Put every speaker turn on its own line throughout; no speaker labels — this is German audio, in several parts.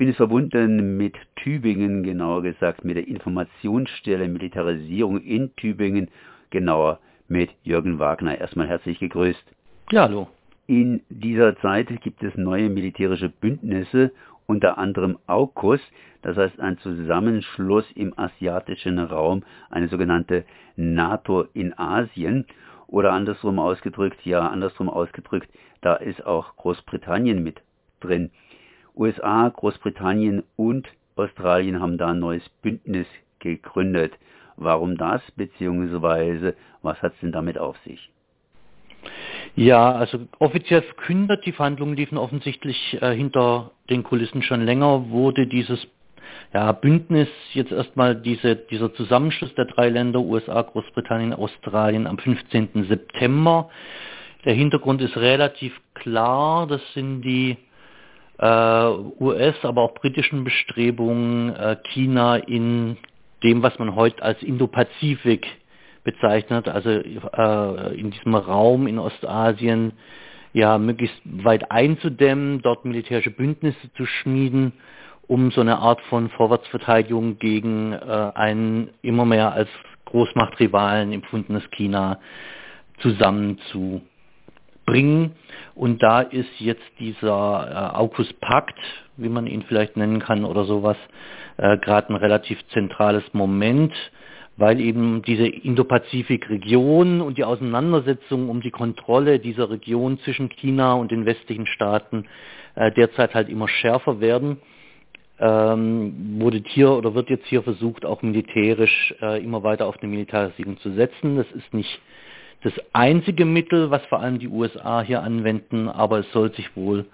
bin jetzt verbunden mit Tübingen, genauer gesagt mit der Informationsstelle Militarisierung in Tübingen, genauer mit Jürgen Wagner. Erstmal herzlich gegrüßt.
Ja, hallo.
In dieser Zeit gibt es neue militärische Bündnisse, unter anderem AUKUS, das heißt ein Zusammenschluss im asiatischen Raum, eine sogenannte NATO in Asien. Oder andersrum ausgedrückt, ja, andersrum ausgedrückt, da ist auch Großbritannien mit drin. USA, Großbritannien und Australien haben da ein neues Bündnis gegründet. Warum das, beziehungsweise was hat es denn damit auf sich?
Ja, also offiziell verkündet, die Verhandlungen liefen offensichtlich äh, hinter den Kulissen schon länger, wurde dieses ja, Bündnis jetzt erstmal diese, dieser Zusammenschluss der drei Länder USA, Großbritannien, Australien am 15. September. Der Hintergrund ist relativ klar, das sind die US, aber auch britischen Bestrebungen, äh, China in dem, was man heute als Indo-Pazifik bezeichnet, also äh, in diesem Raum in Ostasien ja möglichst weit einzudämmen, dort militärische Bündnisse zu schmieden, um so eine Art von Vorwärtsverteidigung gegen äh, ein immer mehr als Großmachtrivalen empfundenes China zusammenzubringen. Und da ist jetzt dieser äh, AUKUS-Pakt, wie man ihn vielleicht nennen kann oder sowas, äh, gerade ein relativ zentrales Moment, weil eben diese Indo-Pazifik-Region und die Auseinandersetzung um die Kontrolle dieser Region zwischen China und den westlichen Staaten äh, derzeit halt immer schärfer werden. Ähm, wurde hier oder wird jetzt hier versucht, auch militärisch äh, immer weiter auf eine Militarisierung zu setzen. Das ist nicht das einzige Mittel, was vor allem die USA hier anwenden, aber es soll sich wohl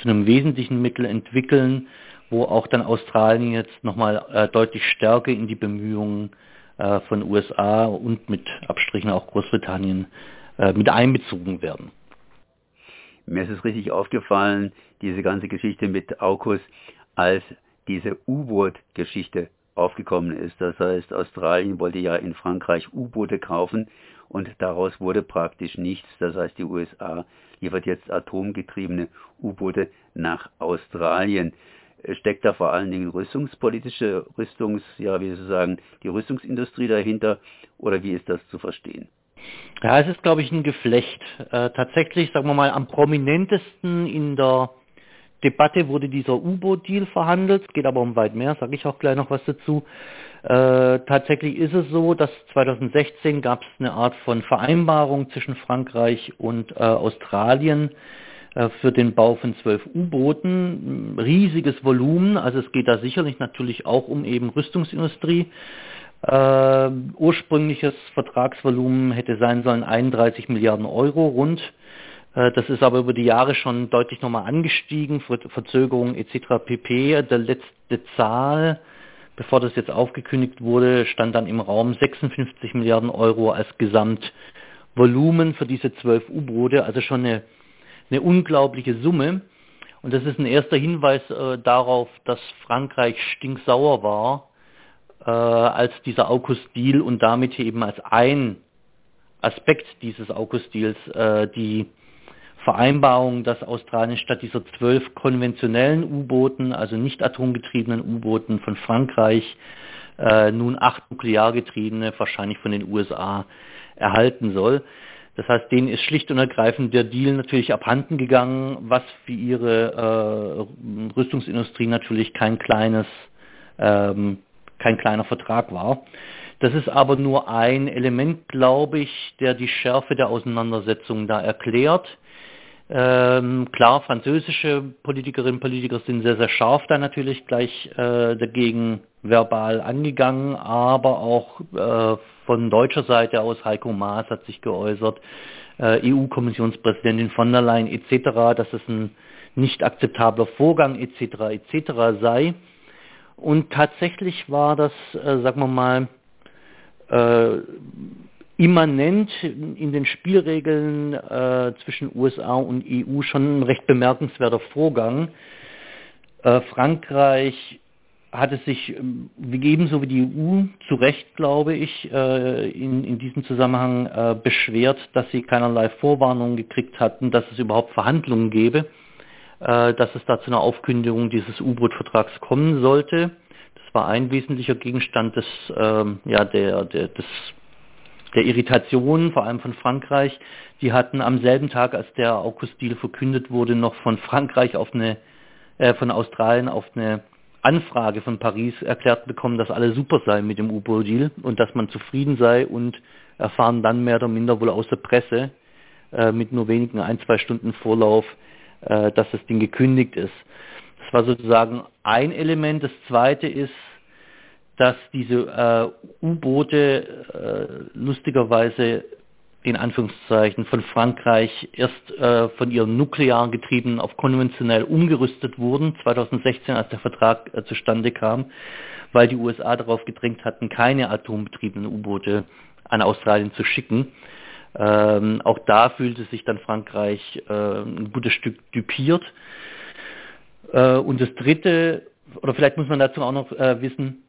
zu einem wesentlichen Mittel entwickeln, wo auch dann Australien jetzt nochmal äh, deutlich stärker in die Bemühungen äh, von USA und mit Abstrichen auch Großbritannien äh, mit einbezogen werden.
Mir ist es richtig aufgefallen, diese ganze Geschichte mit AUKUS, als diese U-Boot-Geschichte aufgekommen ist. Das heißt, Australien wollte ja in Frankreich U-Boote kaufen und daraus wurde praktisch nichts. Das heißt, die USA liefert jetzt atomgetriebene U-Boote nach Australien steckt da vor allen Dingen rüstungspolitische Rüstungs, ja, wie Sie sagen, die Rüstungsindustrie dahinter oder wie ist das zu verstehen?
Ja, es ist, glaube ich, ein Geflecht. Äh, tatsächlich, sagen wir mal, am prominentesten in der Debatte wurde dieser U-Boot-Deal verhandelt. Es geht aber um weit mehr, sage ich auch gleich noch was dazu. Äh, tatsächlich ist es so, dass 2016 gab es eine Art von Vereinbarung zwischen Frankreich und äh, Australien, äh, für den Bau von zwölf U-Booten. Riesiges Volumen, also es geht da sicherlich natürlich auch um eben Rüstungsindustrie. Äh, ursprüngliches Vertragsvolumen hätte sein sollen 31 Milliarden Euro rund. Das ist aber über die Jahre schon deutlich nochmal angestiegen, Ver Verzögerungen etc. pp. Der letzte Zahl, bevor das jetzt aufgekündigt wurde, stand dann im Raum 56 Milliarden Euro als Gesamtvolumen für diese zwölf U-Boote, also schon eine eine unglaubliche Summe. Und das ist ein erster Hinweis äh, darauf, dass Frankreich stinksauer war, äh, als dieser AUKUS-Deal und damit eben als ein Aspekt dieses AUKUS-Deals äh, die Vereinbarung, dass Australien statt dieser zwölf konventionellen U-Booten, also nicht atomgetriebenen U-Booten von Frankreich, äh, nun acht nukleargetriebene, wahrscheinlich von den USA, erhalten soll. Das heißt, denen ist schlicht und ergreifend der Deal natürlich abhanden gegangen, was für ihre äh, Rüstungsindustrie natürlich kein kleines, ähm, kein kleiner Vertrag war. Das ist aber nur ein Element, glaube ich, der die Schärfe der Auseinandersetzung da erklärt. Ähm, klar, französische Politikerinnen und Politiker sind sehr, sehr scharf da natürlich gleich äh, dagegen verbal angegangen, aber auch äh, von deutscher Seite aus Heiko Maas hat sich geäußert, äh, EU-Kommissionspräsidentin von der Leyen etc., dass es ein nicht akzeptabler Vorgang etc. etc. sei. Und tatsächlich war das, äh, sagen wir mal, äh, immanent in den Spielregeln äh, zwischen USA und EU schon ein recht bemerkenswerter Vorgang. Äh, Frankreich hat es sich ähm, ebenso wie die EU zu Recht, glaube ich, äh, in, in diesem Zusammenhang äh, beschwert, dass sie keinerlei Vorwarnungen gekriegt hatten, dass es überhaupt Verhandlungen gäbe. äh, dass es da zu einer Aufkündigung dieses U-Boot-Vertrags kommen sollte. Das war ein wesentlicher Gegenstand des, ähm, ja, der, der, des, der Irritation, vor allem von Frankreich. Die hatten am selben Tag, als der AUKUS-Deal verkündet wurde, noch von Frankreich auf eine, äh, von Australien auf eine Anfrage von Paris erklärt bekommen, dass alles super sei mit dem U-Boot-Deal und dass man zufrieden sei und erfahren dann mehr oder minder wohl aus der Presse äh, mit nur wenigen ein, zwei Stunden Vorlauf, äh, dass das Ding gekündigt ist. Das war sozusagen ein Element. Das zweite ist, dass diese äh, U-Boote äh, lustigerweise in Anführungszeichen von Frankreich erst äh, von ihren nuklearen Getrieben auf konventionell umgerüstet wurden, 2016, als der Vertrag äh, zustande kam, weil die USA darauf gedrängt hatten, keine atombetriebenen U-Boote an Australien zu schicken. Ähm, auch da fühlte sich dann Frankreich äh, ein gutes Stück düpiert. Äh, und das Dritte, oder vielleicht muss man dazu auch noch äh, wissen,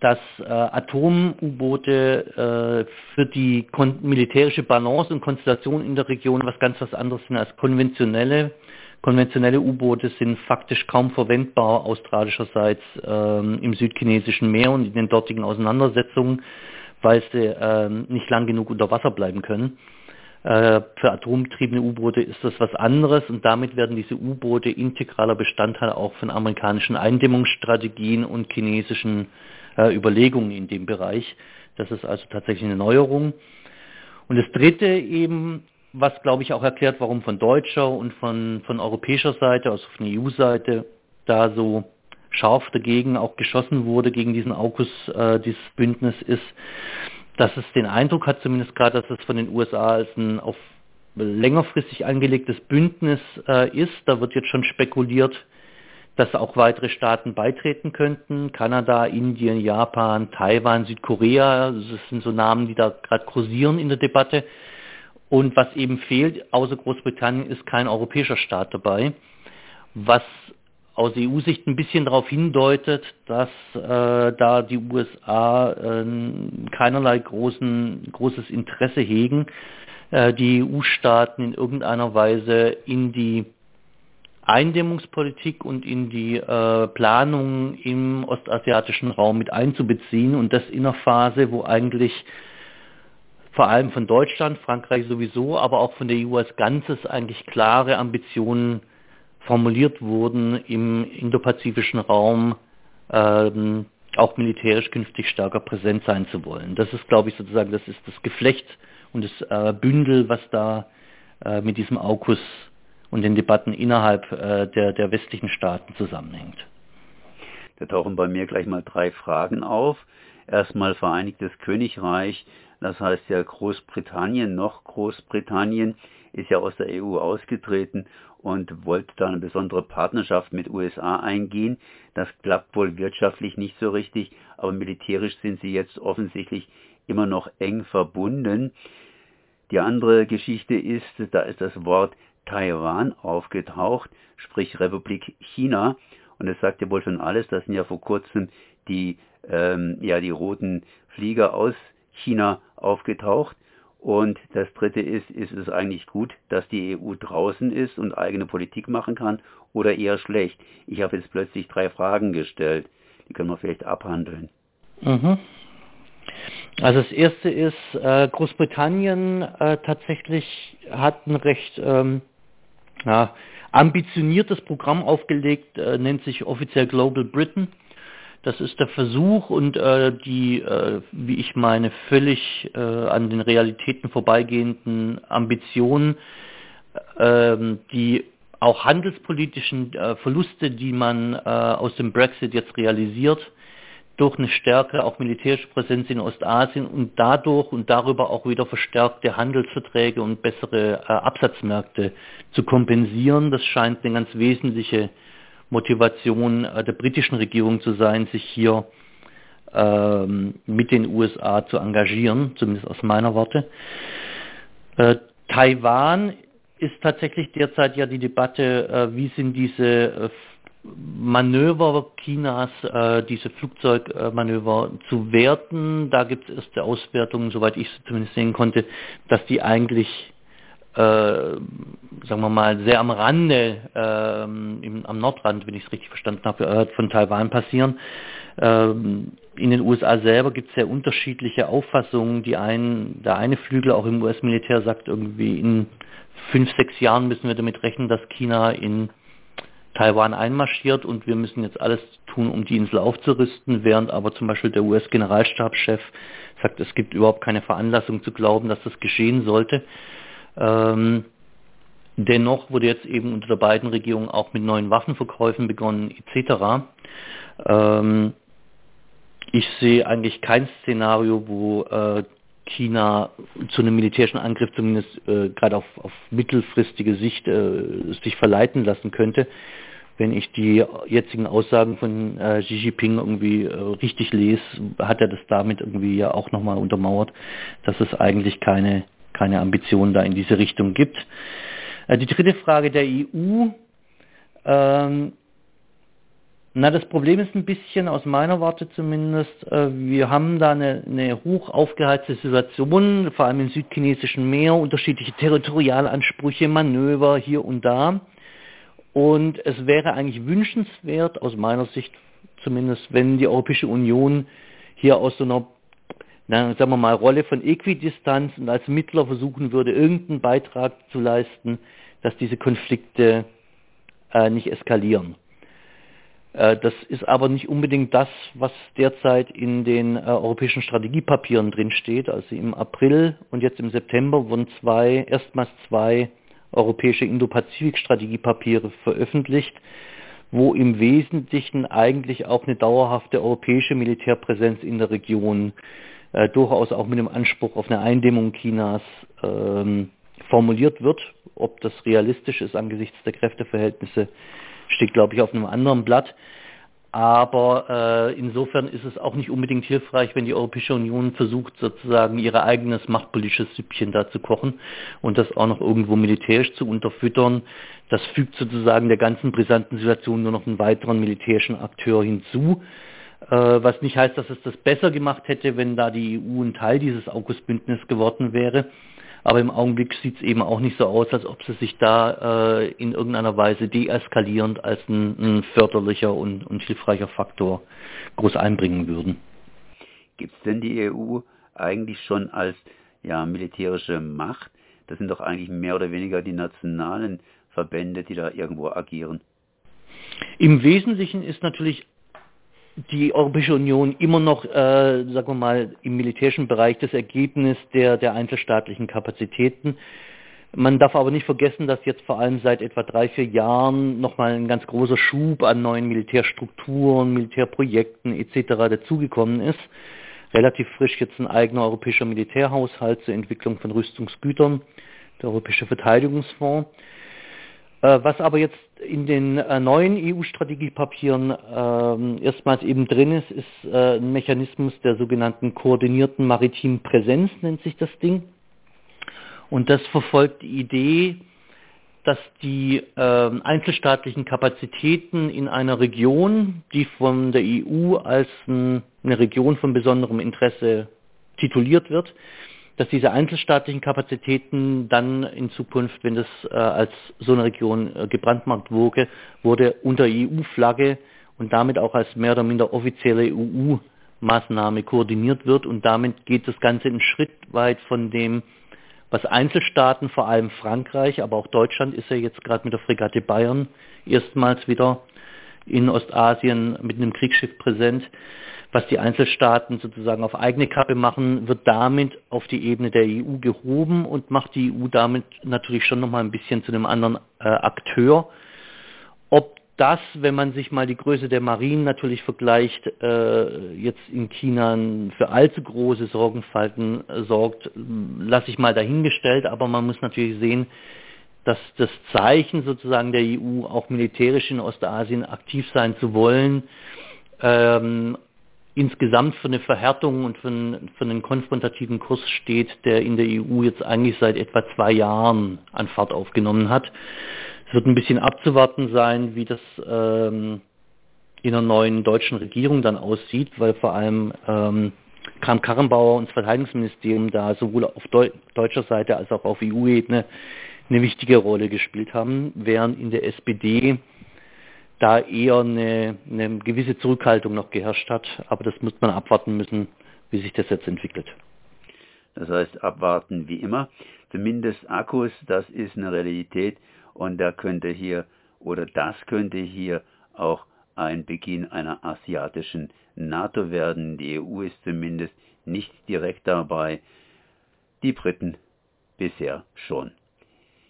dass äh, Atom-U-Boote äh, für die militärische Balance und Konstellation in der Region was ganz was anderes sind als konventionelle. Konventionelle U-Boote sind faktisch kaum verwendbar australischerseits äh, im südchinesischen Meer und in den dortigen Auseinandersetzungen weil sie äh, nicht lang genug unter Wasser bleiben können. Äh, für atombetriebene U-Boote ist das was anderes und damit werden diese U-Boote integraler Bestandteil auch von amerikanischen Eindämmungsstrategien und chinesischen äh, Überlegungen in dem Bereich. Das ist also tatsächlich eine Neuerung. Und das Dritte eben, was glaube ich auch erklärt, warum von deutscher und von, von europäischer Seite, also von EU-Seite, da so scharf dagegen auch geschossen wurde, gegen diesen AUKUS, äh, dieses Bündnis, ist, dass es den Eindruck hat, zumindest gerade, dass es von den USA als ein auf längerfristig angelegtes Bündnis äh, ist. Da wird jetzt schon spekuliert, dass auch weitere Staaten beitreten könnten. Kanada, Indien, Japan, Taiwan, Südkorea, das sind so Namen, die da gerade kursieren in der Debatte. Und was eben fehlt, außer Großbritannien, ist kein europäischer Staat dabei, was aus EU-Sicht ein bisschen darauf hindeutet, dass äh, da die USA äh, keinerlei großen, großes Interesse hegen, äh, die EU-Staaten in irgendeiner Weise in die Eindämmungspolitik und in die äh, Planung im ostasiatischen Raum mit einzubeziehen und das in einer Phase, wo eigentlich vor allem von Deutschland, Frankreich sowieso, aber auch von der EU als Ganzes eigentlich klare Ambitionen formuliert wurden, im indopazifischen Raum ähm, auch militärisch künftig stärker präsent sein zu wollen. Das ist, glaube ich, sozusagen, das ist das Geflecht und das äh, Bündel, was da äh, mit diesem AUKUS und den Debatten innerhalb äh, der, der westlichen Staaten zusammenhängt.
Da tauchen bei mir gleich mal drei Fragen auf. Erstmal Vereinigtes Königreich, das heißt ja Großbritannien, noch Großbritannien ist ja aus der EU ausgetreten und wollte da eine besondere Partnerschaft mit USA eingehen. Das klappt wohl wirtschaftlich nicht so richtig, aber militärisch sind sie jetzt offensichtlich immer noch eng verbunden. Die andere Geschichte ist, da ist das Wort Taiwan aufgetaucht, sprich Republik China. Und es sagt ja wohl schon alles, das sind ja vor kurzem die, ähm, ja, die roten Flieger aus China aufgetaucht. Und das Dritte ist, ist es eigentlich gut, dass die EU draußen ist und eigene Politik machen kann oder eher schlecht? Ich habe jetzt plötzlich drei Fragen gestellt. Die können wir vielleicht abhandeln.
Mhm. Also das erste ist, äh, Großbritannien äh, tatsächlich hat ein recht ähm, ja, ambitioniertes Programm aufgelegt, äh, nennt sich offiziell Global Britain. Das ist der Versuch und äh, die, äh, wie ich meine, völlig äh, an den Realitäten vorbeigehenden Ambitionen, äh, die auch handelspolitischen äh, Verluste, die man äh, aus dem Brexit jetzt realisiert, durch eine stärkere auch militärische Präsenz in Ostasien und dadurch und darüber auch wieder verstärkte Handelsverträge und bessere äh, Absatzmärkte zu kompensieren. Das scheint eine ganz wesentliche Motivation äh, der britischen Regierung zu sein, sich hier ähm, mit den USA zu engagieren, zumindest aus meiner Warte. Äh, Taiwan ist tatsächlich derzeit ja die Debatte, äh, wie sind diese Manöver Chinas, diese Flugzeugmanöver zu werten. Da gibt es erste Auswertungen, soweit ich sie zumindest sehen konnte, dass die eigentlich äh, sagen wir mal, sehr am Rande, ähm, im, am Nordrand, wenn ich es richtig verstanden habe, äh, von Taiwan passieren. Ähm, in den USA selber gibt es sehr unterschiedliche Auffassungen. Die einen, der eine Flügel auch im US-Militär sagt irgendwie, in fünf, sechs Jahren müssen wir damit rechnen, dass China in Taiwan einmarschiert und wir müssen jetzt alles tun, um die Insel aufzurüsten, während aber zum Beispiel der US-Generalstabschef sagt, es gibt überhaupt keine Veranlassung zu glauben, dass das geschehen sollte. Ähm, dennoch wurde jetzt eben unter der beiden Regierungen auch mit neuen Waffenverkäufen begonnen etc. Ähm, ich sehe eigentlich kein Szenario, wo äh, China zu einem militärischen Angriff zumindest äh, gerade auf, auf, mittelfristige Sicht äh, sich verleiten lassen könnte. Wenn ich die jetzigen Aussagen von äh, Xi Jinping irgendwie äh, richtig lese, hat er das damit irgendwie ja auch nochmal untermauert, dass es eigentlich keine, keine Ambitionen da in diese Richtung gibt. Äh, die dritte Frage der EU. Ähm, na, das Problem ist ein bisschen, aus meiner Warte zumindest, äh, wir haben da eine, eine hoch aufgeheizte Situation, vor allem im südchinesischen Meer, unterschiedliche Territorialansprüche, Manöver hier und da. Und es wäre eigentlich wünschenswert, aus meiner Sicht zumindest, wenn die Europäische Union hier aus so einer, na, sagen wir mal, Rolle von Äquidistanz und als Mittler versuchen würde, irgendeinen Beitrag zu leisten, dass diese Konflikte äh, nicht eskalieren. Äh, das ist aber nicht unbedingt das, was derzeit in den äh, europäischen Strategiepapieren drinsteht. Also im April und jetzt im September wurden zwei, erstmals zwei europäische Indo-Pazifik-Strategiepapiere veröffentlicht, wo im Wesentlichen eigentlich auch eine dauerhafte europäische Militärpräsenz in der Region äh, durchaus auch mit dem Anspruch auf eine Eindämmung Chinas ähm, formuliert wird. Ob das realistisch ist angesichts der Kräfteverhältnisse, steht, glaube ich, auf einem anderen Blatt. Aber äh, insofern ist es auch nicht unbedingt hilfreich, wenn die Europäische Union versucht, sozusagen ihr eigenes machtpolitisches Süppchen da zu kochen und das auch noch irgendwo militärisch zu unterfüttern. Das fügt sozusagen der ganzen brisanten Situation nur noch einen weiteren militärischen Akteur hinzu. Äh, was nicht heißt, dass es das besser gemacht hätte, wenn da die EU ein Teil dieses August-Bündnisses geworden wäre. Aber im Augenblick sieht es eben auch nicht so aus, als ob sie sich da äh, in irgendeiner Weise deeskalierend als ein, ein förderlicher und, und, hilfreicher Faktor groß einbringen würden.
Gibt es denn die EU eigentlich schon als ja, militärische Macht? Das sind doch eigentlich mehr oder weniger die nationalen Verbände, die da irgendwo agieren.
Im Wesentlichen ist natürlich die Europäische Union immer noch, äh, sagen wir mal, im militärischen Bereich das Ergebnis der, der einzelstaatlichen Kapazitäten. Man darf aber nicht vergessen, dass jetzt vor allem seit etwa drei, vier Jahren nochmal ein ganz großer Schub an neuen Militärstrukturen, Militärprojekten etc. dazugekommen ist. Relativ frisch jetzt ein eigener europäischer Militärhaushalt zur Entwicklung von Rüstungsgütern, der Europäische Verteidigungsfonds. Äh, was aber jetzt in den äh, neuen EU-Strategiepapieren äh, erstmals eben drin ist, ist äh, ein Mechanismus der sogenannten koordinierten maritimen Präsenz, nennt sich das Ding. Und das verfolgt die Idee, dass die ähm, einzelstaatlichen Kapazitäten in einer Region, die von der EU als ein, eine Region von besonderem Interesse tituliert wird, dass diese einzelstaatlichen Kapazitäten dann in Zukunft, wenn das äh, als so eine Region äh, gebrandmarkt wurde, wurde unter EU-Flagge und damit auch als mehr oder minder offizielle EU-Maßnahme koordiniert wird. Und damit geht das Ganze einen Schritt weit von dem, was Einzelstaaten, vor allem Frankreich, aber auch Deutschland ist ja jetzt gerade mit der Fregatte Bayern erstmals wieder in Ostasien mit einem Kriegsschiff präsent, was die Einzelstaaten sozusagen auf eigene Kappe machen, wird damit auf die Ebene der EU gehoben und macht die EU damit natürlich schon nochmal ein bisschen zu einem anderen äh, Akteur. Ob das, wenn man sich mal die Größe der Marinen natürlich vergleicht, äh, jetzt in China für allzu große Sorgenfalten äh, sorgt, lasse ich mal dahingestellt, aber man muss natürlich sehen, dass das Zeichen sozusagen der EU, auch militärisch in Ostasien aktiv sein zu wollen, ähm, insgesamt für eine Verhärtung und für einen, für einen konfrontativen Kurs steht, der in der EU jetzt eigentlich seit etwa zwei Jahren an Fahrt aufgenommen hat. Es wird ein bisschen abzuwarten sein, wie das ähm, in der neuen deutschen Regierung dann aussieht, weil vor allem ähm, Kram-Karrenbauer und das Verteidigungsministerium da sowohl auf Deu deutscher Seite als auch auf EU-Ebene eine wichtige Rolle gespielt haben, während in der SPD da eher eine, eine gewisse Zurückhaltung noch geherrscht hat. Aber das muss man abwarten müssen, wie sich das jetzt entwickelt.
Das heißt, abwarten wie immer. Zumindest Akkus, das ist eine Realität und da könnte hier oder das könnte hier auch ein Beginn einer asiatischen NATO werden. Die EU ist zumindest nicht direkt dabei, die Briten bisher schon.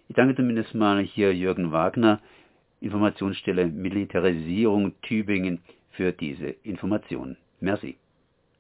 Ich danke zumindest mal hier Jürgen Wagner, Informationsstelle Militarisierung Tübingen, für diese Informationen. Merci.